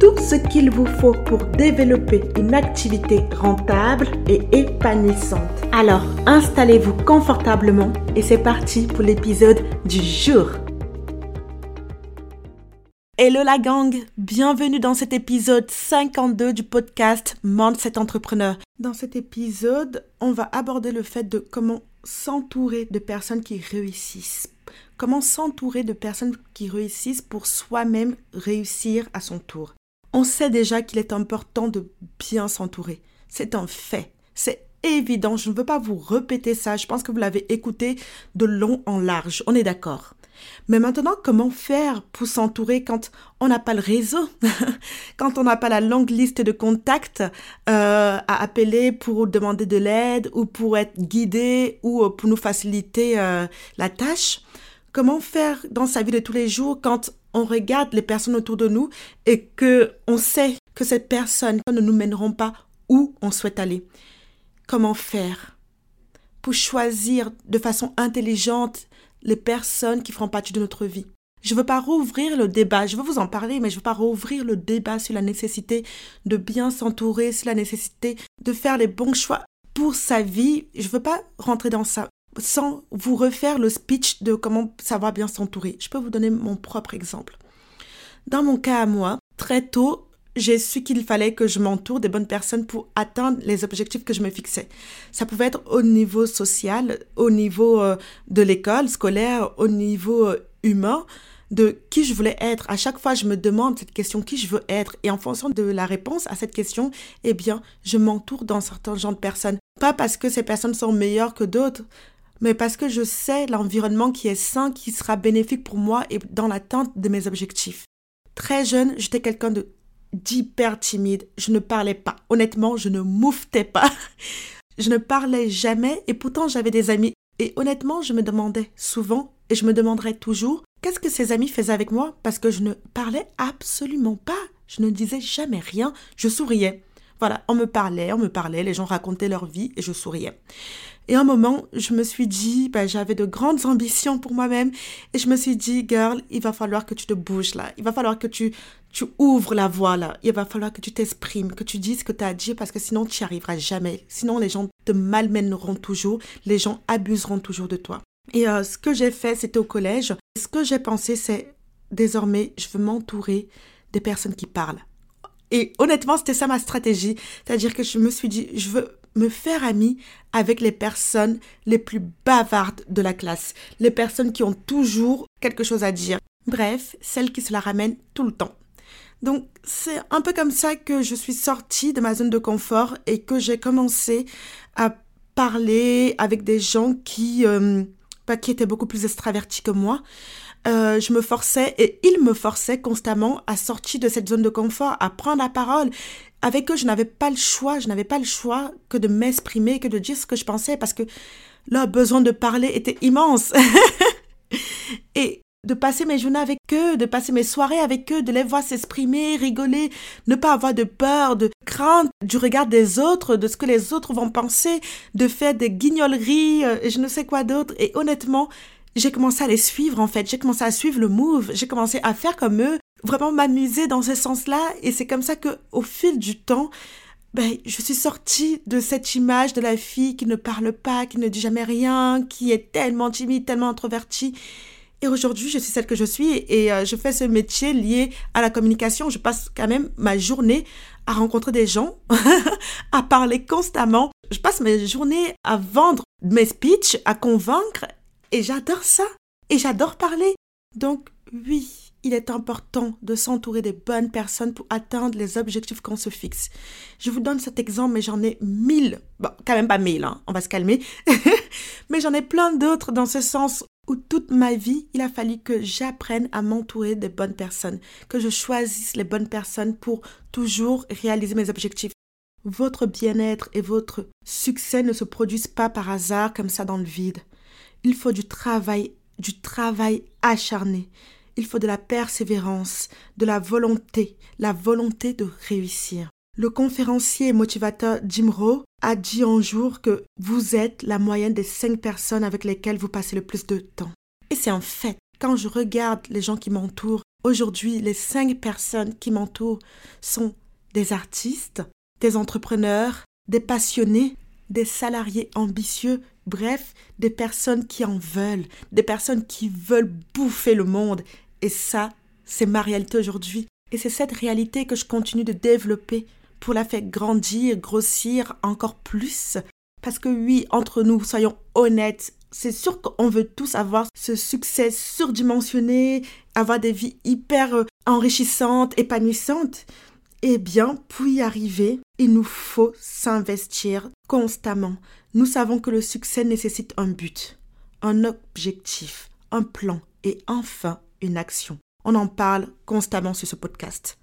tout ce qu'il vous faut pour développer une activité rentable et épanouissante. Alors, installez-vous confortablement et c'est parti pour l'épisode du jour. Hello la gang, bienvenue dans cet épisode 52 du podcast Mindset Entrepreneur. Dans cet épisode, on va aborder le fait de comment s'entourer de personnes qui réussissent. Comment s'entourer de personnes qui réussissent pour soi-même réussir à son tour. On sait déjà qu'il est important de bien s'entourer. C'est un fait. C'est évident. Je ne veux pas vous répéter ça. Je pense que vous l'avez écouté de long en large. On est d'accord. Mais maintenant, comment faire pour s'entourer quand on n'a pas le réseau, quand on n'a pas la longue liste de contacts euh, à appeler pour demander de l'aide ou pour être guidé ou euh, pour nous faciliter euh, la tâche? Comment faire dans sa vie de tous les jours quand on regarde les personnes autour de nous et que on sait que ces personnes ne nous mèneront pas où on souhaite aller. Comment faire pour choisir de façon intelligente les personnes qui feront partie de notre vie? Je ne veux pas rouvrir le débat, je veux vous en parler, mais je ne veux pas rouvrir le débat sur la nécessité de bien s'entourer, sur la nécessité de faire les bons choix pour sa vie. Je ne veux pas rentrer dans ça sans vous refaire le speech de comment savoir bien s'entourer. Je peux vous donner mon propre exemple. Dans mon cas à moi, très tôt, j'ai su qu'il fallait que je m'entoure des bonnes personnes pour atteindre les objectifs que je me fixais. Ça pouvait être au niveau social, au niveau euh, de l'école scolaire, au niveau euh, humain, de qui je voulais être. À chaque fois, je me demande cette question, qui je veux être? Et en fonction de la réponse à cette question, eh bien, je m'entoure dans certains genres de personnes. Pas parce que ces personnes sont meilleures que d'autres, mais parce que je sais l'environnement qui est sain, qui sera bénéfique pour moi et dans l'attente de mes objectifs. Très jeune, j'étais quelqu'un de d'hyper timide. Je ne parlais pas. Honnêtement, je ne mouftais pas. je ne parlais jamais et pourtant j'avais des amis. Et honnêtement, je me demandais souvent et je me demanderai toujours qu'est-ce que ces amis faisaient avec moi? Parce que je ne parlais absolument pas. Je ne disais jamais rien. Je souriais. Voilà, on me parlait, on me parlait, les gens racontaient leur vie et je souriais. Et un moment, je me suis dit, ben, j'avais de grandes ambitions pour moi-même et je me suis dit, girl, il va falloir que tu te bouges là. Il va falloir que tu, tu ouvres la voie là. Il va falloir que tu t'exprimes, que tu dises ce que tu as à dire parce que sinon tu n'y arriveras jamais. Sinon, les gens te malmèneront toujours, les gens abuseront toujours de toi. Et euh, ce que j'ai fait, c'était au collège. Ce que j'ai pensé, c'est désormais, je veux m'entourer des personnes qui parlent. Et honnêtement, c'était ça ma stratégie. C'est-à-dire que je me suis dit, je veux me faire amie avec les personnes les plus bavardes de la classe. Les personnes qui ont toujours quelque chose à dire. Bref, celles qui se la ramènent tout le temps. Donc, c'est un peu comme ça que je suis sortie de ma zone de confort et que j'ai commencé à parler avec des gens qui, euh, bah, qui étaient beaucoup plus extravertis que moi. Euh, je me forçais et ils me forçaient constamment à sortir de cette zone de confort, à prendre la parole. Avec eux, je n'avais pas le choix, je n'avais pas le choix que de m'exprimer, que de dire ce que je pensais parce que leur besoin de parler était immense. et de passer mes journées avec eux, de passer mes soirées avec eux, de les voir s'exprimer, rigoler, ne pas avoir de peur, de crainte du regard des autres, de ce que les autres vont penser, de faire des guignoleries, euh, je ne sais quoi d'autre. Et honnêtement, j'ai commencé à les suivre en fait, j'ai commencé à suivre le move, j'ai commencé à faire comme eux, vraiment m'amuser dans ce sens-là et c'est comme ça que au fil du temps, ben, je suis sortie de cette image de la fille qui ne parle pas, qui ne dit jamais rien, qui est tellement timide, tellement introvertie. Et aujourd'hui, je suis celle que je suis et euh, je fais ce métier lié à la communication. Je passe quand même ma journée à rencontrer des gens, à parler constamment. Je passe mes journées à vendre mes speeches, à convaincre et j'adore ça. Et j'adore parler. Donc oui, il est important de s'entourer des bonnes personnes pour atteindre les objectifs qu'on se fixe. Je vous donne cet exemple, mais j'en ai mille. Bon, quand même pas mille, hein, on va se calmer. mais j'en ai plein d'autres dans ce sens où toute ma vie, il a fallu que j'apprenne à m'entourer des bonnes personnes, que je choisisse les bonnes personnes pour toujours réaliser mes objectifs. Votre bien-être et votre succès ne se produisent pas par hasard comme ça dans le vide. Il faut du travail, du travail acharné. Il faut de la persévérance, de la volonté, la volonté de réussir. Le conférencier et motivateur Jim Rowe a dit un jour que vous êtes la moyenne des cinq personnes avec lesquelles vous passez le plus de temps. Et c'est un fait. Quand je regarde les gens qui m'entourent, aujourd'hui, les cinq personnes qui m'entourent sont des artistes, des entrepreneurs, des passionnés, des salariés ambitieux, bref, des personnes qui en veulent, des personnes qui veulent bouffer le monde. Et ça, c'est ma réalité aujourd'hui. Et c'est cette réalité que je continue de développer pour la faire grandir, grossir encore plus. Parce que oui, entre nous, soyons honnêtes, c'est sûr qu'on veut tous avoir ce succès surdimensionné, avoir des vies hyper euh, enrichissantes, épanouissantes. Eh bien, pour y arriver, il nous faut s'investir constamment. Nous savons que le succès nécessite un but, un objectif, un plan et enfin une action. On en parle constamment sur ce podcast.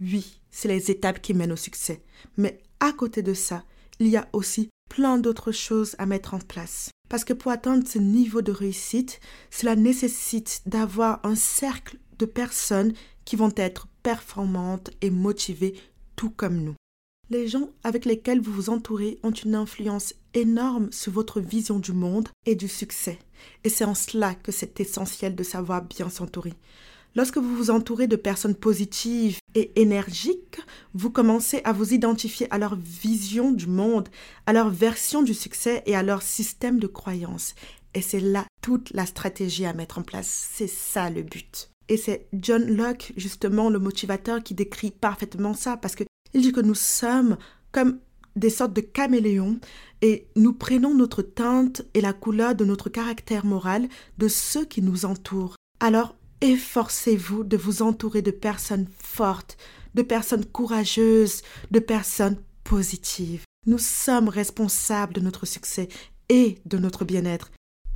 Oui, c'est les étapes qui mènent au succès. Mais à côté de ça, il y a aussi plein d'autres choses à mettre en place. Parce que pour atteindre ce niveau de réussite, cela nécessite d'avoir un cercle de personnes qui vont être performantes et motivées tout comme nous. Les gens avec lesquels vous vous entourez ont une influence énorme sur votre vision du monde et du succès. Et c'est en cela que c'est essentiel de savoir bien s'entourer. Lorsque vous vous entourez de personnes positives et énergiques, vous commencez à vous identifier à leur vision du monde, à leur version du succès et à leur système de croyance. Et c'est là toute la stratégie à mettre en place. C'est ça le but. Et c'est John Locke, justement, le motivateur, qui décrit parfaitement ça, parce qu'il dit que nous sommes comme des sortes de caméléons et nous prenons notre teinte et la couleur de notre caractère moral de ceux qui nous entourent. Alors, efforcez-vous de vous entourer de personnes fortes, de personnes courageuses, de personnes positives. Nous sommes responsables de notre succès et de notre bien-être.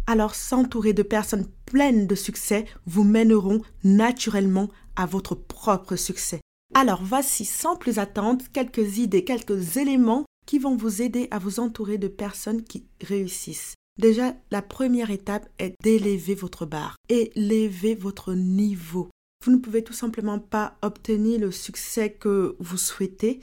Alors s'entourer de personnes pleines de succès vous mèneront naturellement à votre propre succès. Alors voici sans plus attendre quelques idées, quelques éléments qui vont vous aider à vous entourer de personnes qui réussissent. Déjà, la première étape est d'élever votre barre, élever votre niveau. Vous ne pouvez tout simplement pas obtenir le succès que vous souhaitez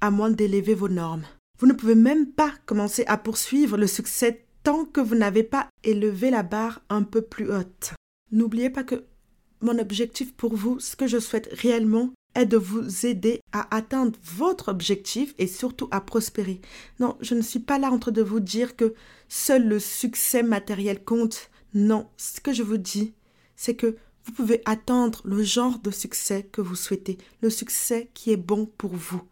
à moins d'élever vos normes. Vous ne pouvez même pas commencer à poursuivre le succès tant que vous n'avez pas élevé la barre un peu plus haute. N'oubliez pas que mon objectif pour vous, ce que je souhaite réellement, est de vous aider à atteindre votre objectif et surtout à prospérer. Non, je ne suis pas là en train de vous dire que seul le succès matériel compte. Non, ce que je vous dis, c'est que vous pouvez atteindre le genre de succès que vous souhaitez, le succès qui est bon pour vous.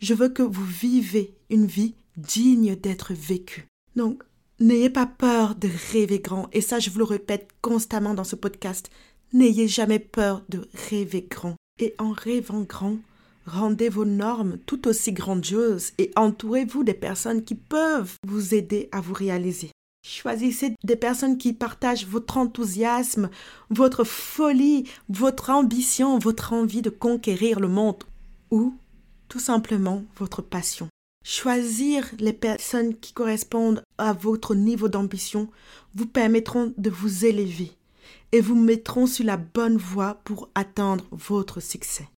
Je veux que vous vivez une vie digne d'être vécue. Donc, n'ayez pas peur de rêver grand. Et ça, je vous le répète constamment dans ce podcast. N'ayez jamais peur de rêver grand et en rêvant grand, rendez vos normes tout aussi grandioses et entourez-vous des personnes qui peuvent vous aider à vous réaliser. Choisissez des personnes qui partagent votre enthousiasme, votre folie, votre ambition, votre envie de conquérir le monde ou tout simplement votre passion. Choisir les personnes qui correspondent à votre niveau d'ambition vous permettront de vous élever et vous mettront sur la bonne voie pour atteindre votre succès.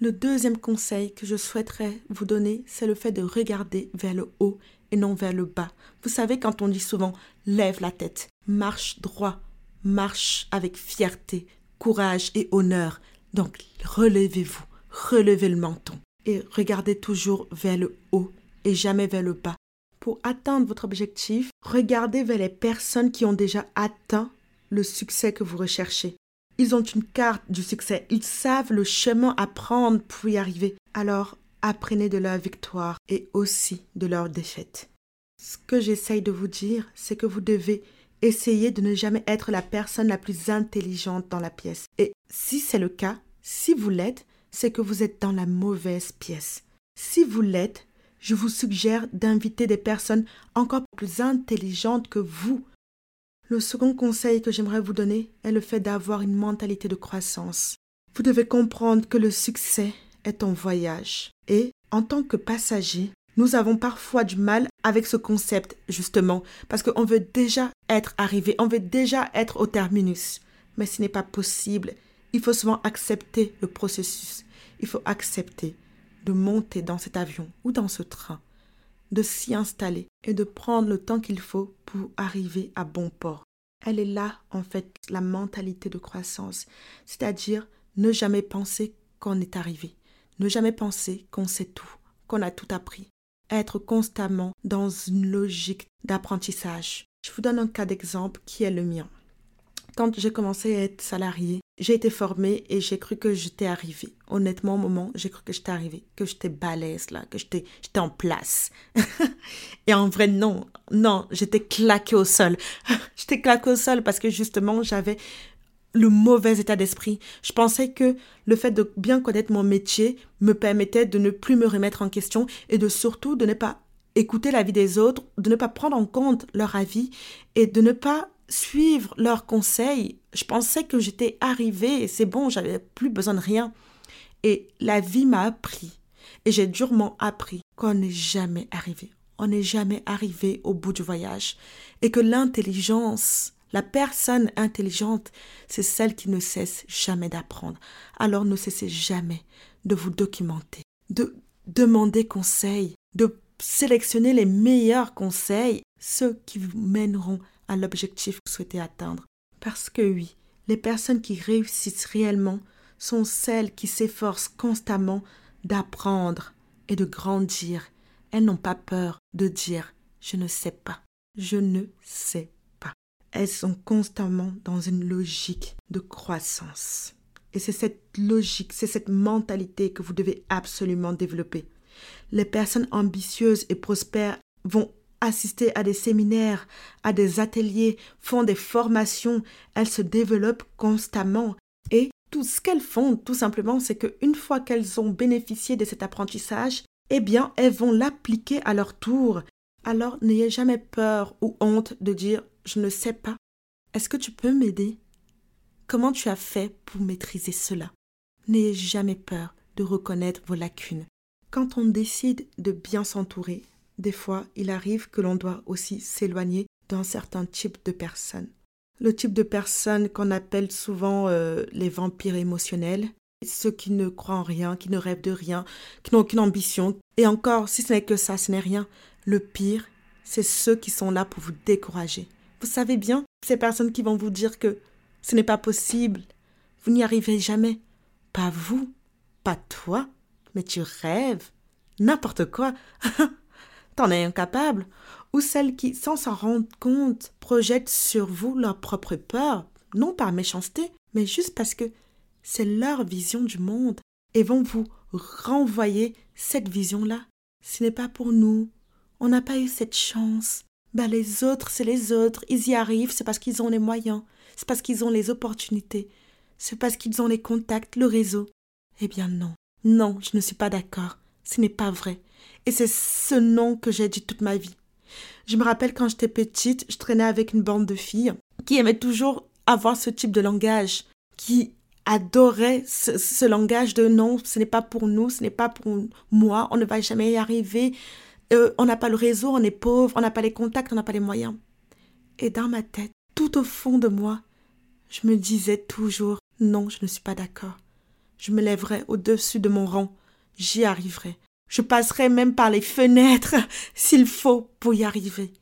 Le deuxième conseil que je souhaiterais vous donner, c'est le fait de regarder vers le haut et non vers le bas. Vous savez, quand on dit souvent lève la tête, marche droit, marche avec fierté, courage et honneur. Donc relevez-vous, relevez le menton et regardez toujours vers le haut et jamais vers le bas. Pour atteindre votre objectif, regardez vers les personnes qui ont déjà atteint le succès que vous recherchez. Ils ont une carte du succès. Ils savent le chemin à prendre pour y arriver. Alors, apprenez de leur victoire et aussi de leur défaite. Ce que j'essaye de vous dire, c'est que vous devez essayer de ne jamais être la personne la plus intelligente dans la pièce. Et si c'est le cas, si vous l'êtes, c'est que vous êtes dans la mauvaise pièce. Si vous l'êtes, je vous suggère d'inviter des personnes encore plus intelligentes que vous Le second conseil que j'aimerais vous donner est le fait d'avoir une mentalité de croissance. Vous devez comprendre que le succès est un voyage. Et en tant que passager, nous avons parfois du mal avec ce concept, justement, parce qu'on veut déjà être arrivé, on veut déjà être au terminus. Mais ce n'est pas possible. Il faut souvent accepter le processus. Il faut accepter de monter dans cet avion ou dans ce train, de s'y installer et de prendre le temps qu'il faut pour arriver à bon port. Elle est là, en fait, la mentalité de croissance, c'est-à-dire ne jamais penser qu'on est arrivé, ne jamais penser qu'on sait tout, qu'on a tout appris, être constamment dans une logique d'apprentissage. Je vous donne un cas d'exemple qui est le mien. Quand j'ai commencé à être salarié, j'ai été formée et j'ai cru que j'étais arrivée. Honnêtement, au moment, j'ai cru que j'étais arrivée, que j'étais balèze là, que j'étais, en place. et en vrai, non, non, j'étais claquée au sol. j'étais claquée au sol parce que justement, j'avais le mauvais état d'esprit. Je pensais que le fait de bien connaître mon métier me permettait de ne plus me remettre en question et de surtout de ne pas écouter l'avis des autres, de ne pas prendre en compte leur avis et de ne pas suivre leurs conseils. Je pensais que j'étais arrivée et c'est bon, j'avais plus besoin de rien. Et la vie m'a appris et j'ai durement appris qu'on n'est jamais arrivé. On n'est jamais arrivé au bout du voyage et que l'intelligence la personne intelligente, c'est celle qui ne cesse jamais d'apprendre. Alors ne cessez jamais de vous documenter, de demander conseil, de sélectionner les meilleurs conseils, ceux qui vous mèneront à l'objectif que vous souhaitez atteindre. Parce que oui, les personnes qui réussissent réellement sont celles qui s'efforcent constamment d'apprendre et de grandir. Elles n'ont pas peur de dire je ne sais pas, je ne sais pas elles sont constamment dans une logique de croissance. Et c'est cette logique, c'est cette mentalité que vous devez absolument développer. Les personnes ambitieuses et prospères vont assister à des séminaires, à des ateliers, font des formations, elles se développent constamment. Et tout ce qu'elles font, tout simplement, c'est qu'une fois qu'elles ont bénéficié de cet apprentissage, eh bien, elles vont l'appliquer à leur tour. Alors, n'ayez jamais peur ou honte de dire je ne sais pas. Est-ce que tu peux m'aider? Comment tu as fait pour maîtriser cela? N'ayez jamais peur de reconnaître vos lacunes. Quand on décide de bien s'entourer, des fois il arrive que l'on doit aussi s'éloigner d'un certain type de personnes. Le type de personnes qu'on appelle souvent euh, les vampires émotionnels, ceux qui ne croient en rien, qui ne rêvent de rien, qui n'ont aucune ambition. Et encore, si ce n'est que ça, ce n'est rien. Le pire, c'est ceux qui sont là pour vous décourager. Vous savez bien, ces personnes qui vont vous dire que ce n'est pas possible, vous n'y arrivez jamais. Pas vous, pas toi, mais tu rêves. N'importe quoi. T'en es incapable. Ou celles qui, sans s'en rendre compte, projettent sur vous leur propre peur, non par méchanceté, mais juste parce que c'est leur vision du monde, et vont vous renvoyer cette vision-là. Ce n'est pas pour nous. On n'a pas eu cette chance. Ben les autres, c'est les autres, ils y arrivent, c'est parce qu'ils ont les moyens, c'est parce qu'ils ont les opportunités, c'est parce qu'ils ont les contacts, le réseau. Eh bien non, non, je ne suis pas d'accord, ce n'est pas vrai. Et c'est ce nom que j'ai dit toute ma vie. Je me rappelle quand j'étais petite, je traînais avec une bande de filles qui aimaient toujours avoir ce type de langage, qui adoraient ce, langage de non, ce n'est pas pour nous, ce n'est pas pour moi, on ne va jamais y arriver, euh, on n'a pas le réseau, on est pauvre, on n'a pas les contacts, on n'a pas les moyens. Et dans ma tête, tout au fond de moi, je me disais toujours non, je ne suis pas d'accord. Je me lèverai au-dessus de mon rang, j'y arriverai. Je passerai même par les fenêtres s'il faut pour y arriver.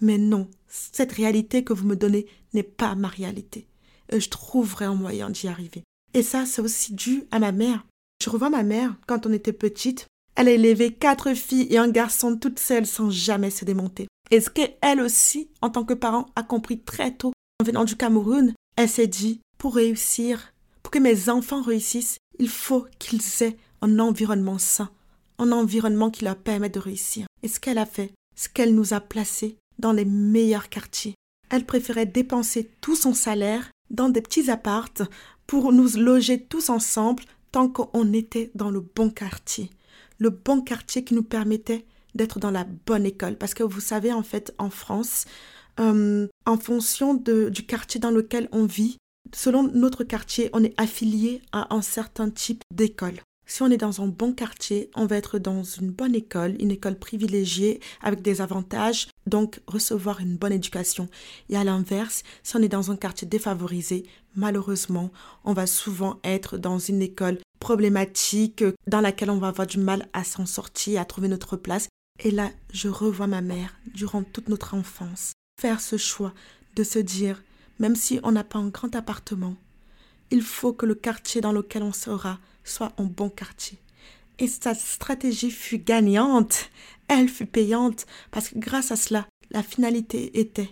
Mais non, cette réalité que vous me donnez n'est pas ma réalité. Et je trouverai un moyen d'y arriver. Et ça, c'est aussi dû à ma mère. Je revois ma mère quand on était petite. Elle a élevé quatre filles et un garçon toute seule sans jamais se démonter. Et ce qu'elle aussi, en tant que parent, a compris très tôt en venant du Cameroun, elle s'est dit, pour réussir, pour que mes enfants réussissent, il faut qu'ils aient un environnement sain, un environnement qui leur permet de réussir. Et ce qu'elle a fait, ce qu'elle nous a placés dans les meilleurs quartiers. Elle préférait dépenser tout son salaire dans des petits appartes pour nous loger tous ensemble tant qu'on était dans le bon quartier le bon quartier qui nous permettait d'être dans la bonne école. Parce que vous savez, en fait, en France, euh, en fonction du quartier dans lequel on vit. Selon notre quartier, on est affilié à un certain type d'école. Si on est dans un bon quartier, on va être dans une bonne école, une école privilégiée avec des avantages, donc recevoir une bonne éducation. Et à l'inverse, si on est dans un quartier défavorisé, malheureusement, on va souvent être dans une école problématique dans laquelle on va avoir du mal à s'en sortir, à trouver notre place. Et là, je revois ma mère durant toute notre enfance faire ce choix de se dire, même si on n'a pas un grand appartement, il faut que le quartier dans lequel on sera soit un bon quartier. Et sa stratégie fut gagnante, elle fut payante, parce que grâce à cela, la finalité était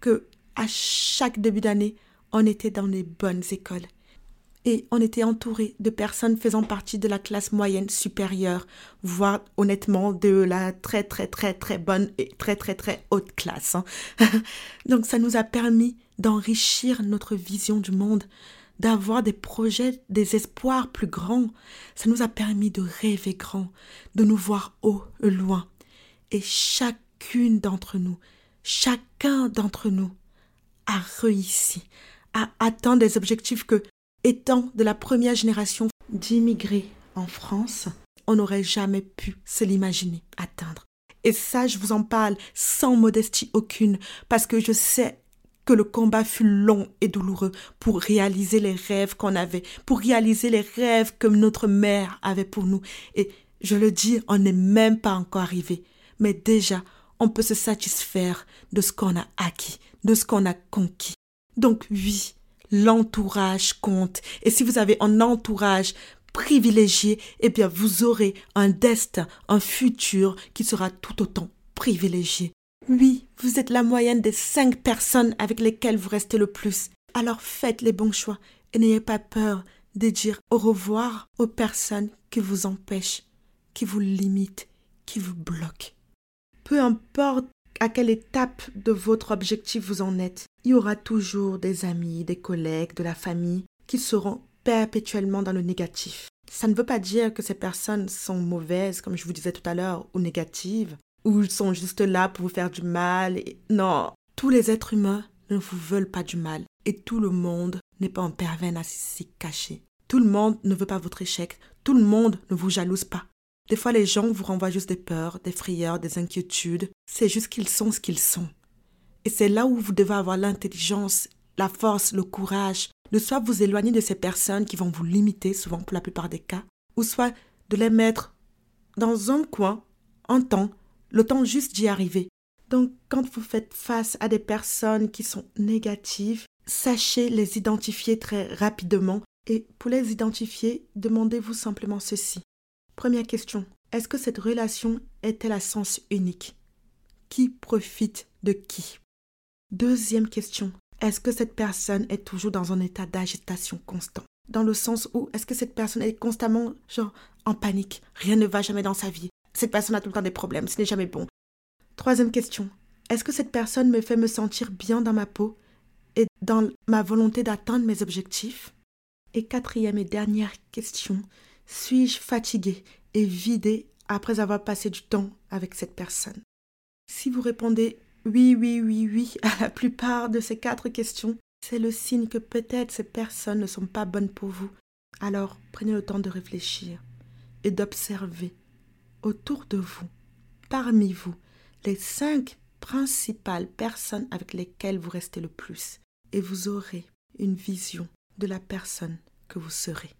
que à chaque début d'année, on était dans les bonnes écoles. Et on était entouré de personnes faisant partie de la classe moyenne supérieure, voire honnêtement de la très très très très bonne et très très très haute classe. Hein. Donc ça nous a permis d'enrichir notre vision du monde, d'avoir des projets, des espoirs plus grands. Ça nous a permis de rêver grand, de nous voir haut, loin. Et chacune d'entre nous, chacun d'entre nous a réussi à atteindre des objectifs que, étant de la première génération d'immigrés en France, on n'aurait jamais pu se l'imaginer atteindre. Et ça, je vous en parle sans modestie aucune, parce que je sais que le combat fut long et douloureux pour réaliser les rêves qu'on avait, pour réaliser les rêves que notre mère avait pour nous. Et je le dis, on n'est même pas encore arrivé. Mais déjà, on peut se satisfaire de ce qu'on a acquis, de ce qu'on a conquis. Donc oui, l'entourage compte. Et si vous avez un entourage privilégié, eh bien vous aurez un destin, un futur qui sera tout autant privilégié. Oui, vous êtes la moyenne des cinq personnes avec lesquelles vous restez le plus. Alors faites les bons choix et n'ayez pas peur de dire au revoir aux personnes qui vous empêchent, qui vous limitent, qui vous bloquent. Peu importe à quelle étape de votre objectif vous en êtes, il y aura toujours des amis, des collègues, de la famille qui seront perpétuellement dans le négatif. Ça ne veut pas dire que ces personnes sont mauvaises, comme je vous disais tout à l'heure, ou négatives ou ils sont juste là pour vous faire du mal. Non, tous les êtres humains ne vous veulent pas du mal. Et tout le monde n'est pas un pervers narcissique caché. Tout le monde ne veut pas votre échec. Tout le monde ne vous jalouse pas. Des fois, les gens vous renvoient juste des peurs, des frayeurs, des inquiétudes. C'est juste qu'ils sont ce qu'ils sont. Et c'est là où vous devez avoir l'intelligence, la force, le courage de soit vous éloigner de ces personnes qui vont vous limiter, souvent pour la plupart des cas, ou soit de les mettre dans un coin, en temps, le temps juste d'y arriver. Donc quand vous faites face à des personnes qui sont négatives, sachez les identifier très rapidement. Et pour les identifier, demandez-vous simplement ceci. Première question, est-ce que cette relation est-elle à sens unique? Qui profite de qui? Deuxième question, est-ce que cette personne est toujours dans un état d'agitation constant? Dans le sens où est-ce que cette personne est constamment genre en panique, rien ne va jamais dans sa vie, cette personne a tout le temps des problèmes, ce n'est jamais bon. Troisième question. Est-ce que cette personne me fait me sentir bien dans ma peau et dans ma volonté d'atteindre mes objectifs? Et quatrième et dernière question. Suis-je fatigué et vidé après avoir passé du temps avec cette personne? Si vous répondez oui, oui, oui, oui à la plupart de ces quatre questions, c'est le signe que peut-être ces personnes ne sont pas bonnes pour vous. Alors prenez le temps de réfléchir et d'observer autour de vous, parmi vous, les cinq principales personnes avec lesquelles vous restez le plus, et vous aurez une vision de la personne que vous serez.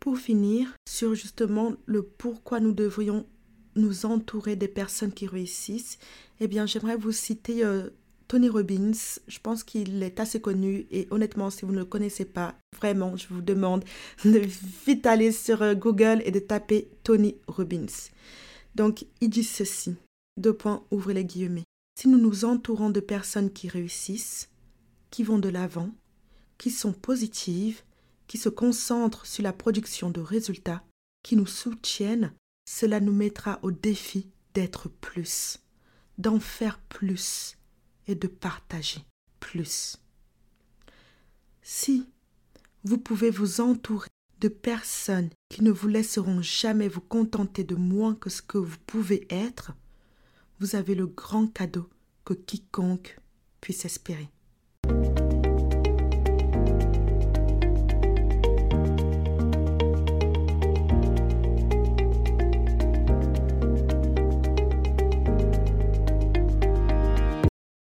Pour finir, sur justement le pourquoi nous devrions nous entourer des personnes qui réussissent, eh bien j'aimerais vous citer euh, Tony Robbins. Je pense qu'il est assez connu et honnêtement, si vous ne le connaissez pas, vraiment, je vous demande de vite aller sur euh, Google et de taper Tony Robbins. Donc, il dit ceci. Deux points, ouvrez les guillemets. Si nous nous entourons de personnes qui réussissent, qui vont de l'avant, qui sont positives, qui se concentrent sur la production de résultats, qui nous soutiennent, cela nous mettra au défi d'être plus, d'en faire plus, et de partager plus. Si vous pouvez vous entourer de personnes qui ne vous laisseront jamais vous contenter de moins que ce que vous pouvez être, vous avez le grand cadeau que quiconque puisse espérer.